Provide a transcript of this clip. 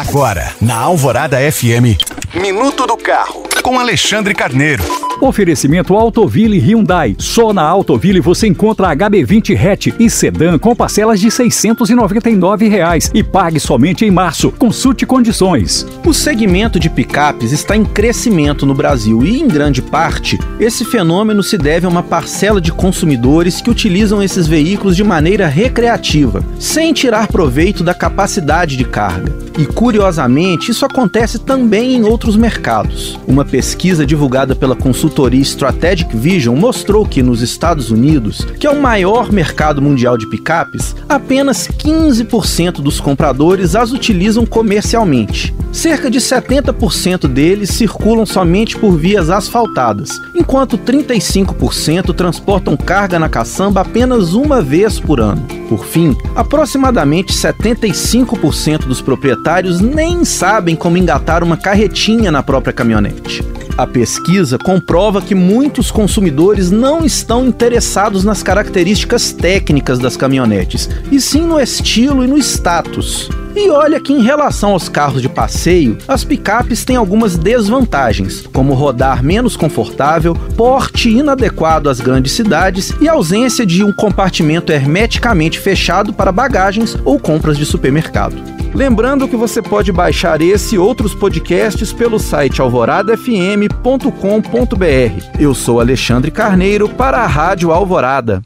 Agora, na Alvorada FM, Minuto do Carro, com Alexandre Carneiro. Oferecimento Autoville Hyundai. Só na Autoville você encontra HB20 hatch e sedã com parcelas de 699 reais e pague somente em março. Consulte condições. O segmento de picapes está em crescimento no Brasil e, em grande parte, esse fenômeno se deve a uma parcela de consumidores que utilizam esses veículos de maneira recreativa, sem tirar proveito da capacidade de carga. E, curiosamente, isso acontece também em outros mercados. Uma pesquisa divulgada pela consultoria Strategic Vision mostrou que nos Estados Unidos, que é o maior mercado mundial de picapes, apenas 15% dos compradores as utilizam comercialmente. Cerca de 70% deles circulam somente por vias asfaltadas, enquanto 35% transportam carga na caçamba apenas uma vez por ano. Por fim, aproximadamente 75% dos proprietários nem sabem como engatar uma carretinha na própria caminhonete. A pesquisa comprova que muitos consumidores não estão interessados nas características técnicas das caminhonetes, e sim no estilo e no status. E olha que em relação aos carros de passeio, as picapes têm algumas desvantagens, como rodar menos confortável, porte inadequado às grandes cidades e ausência de um compartimento hermeticamente fechado para bagagens ou compras de supermercado. Lembrando que você pode baixar esse e outros podcasts pelo site alvoradafm.com.br. Eu sou Alexandre Carneiro para a Rádio Alvorada.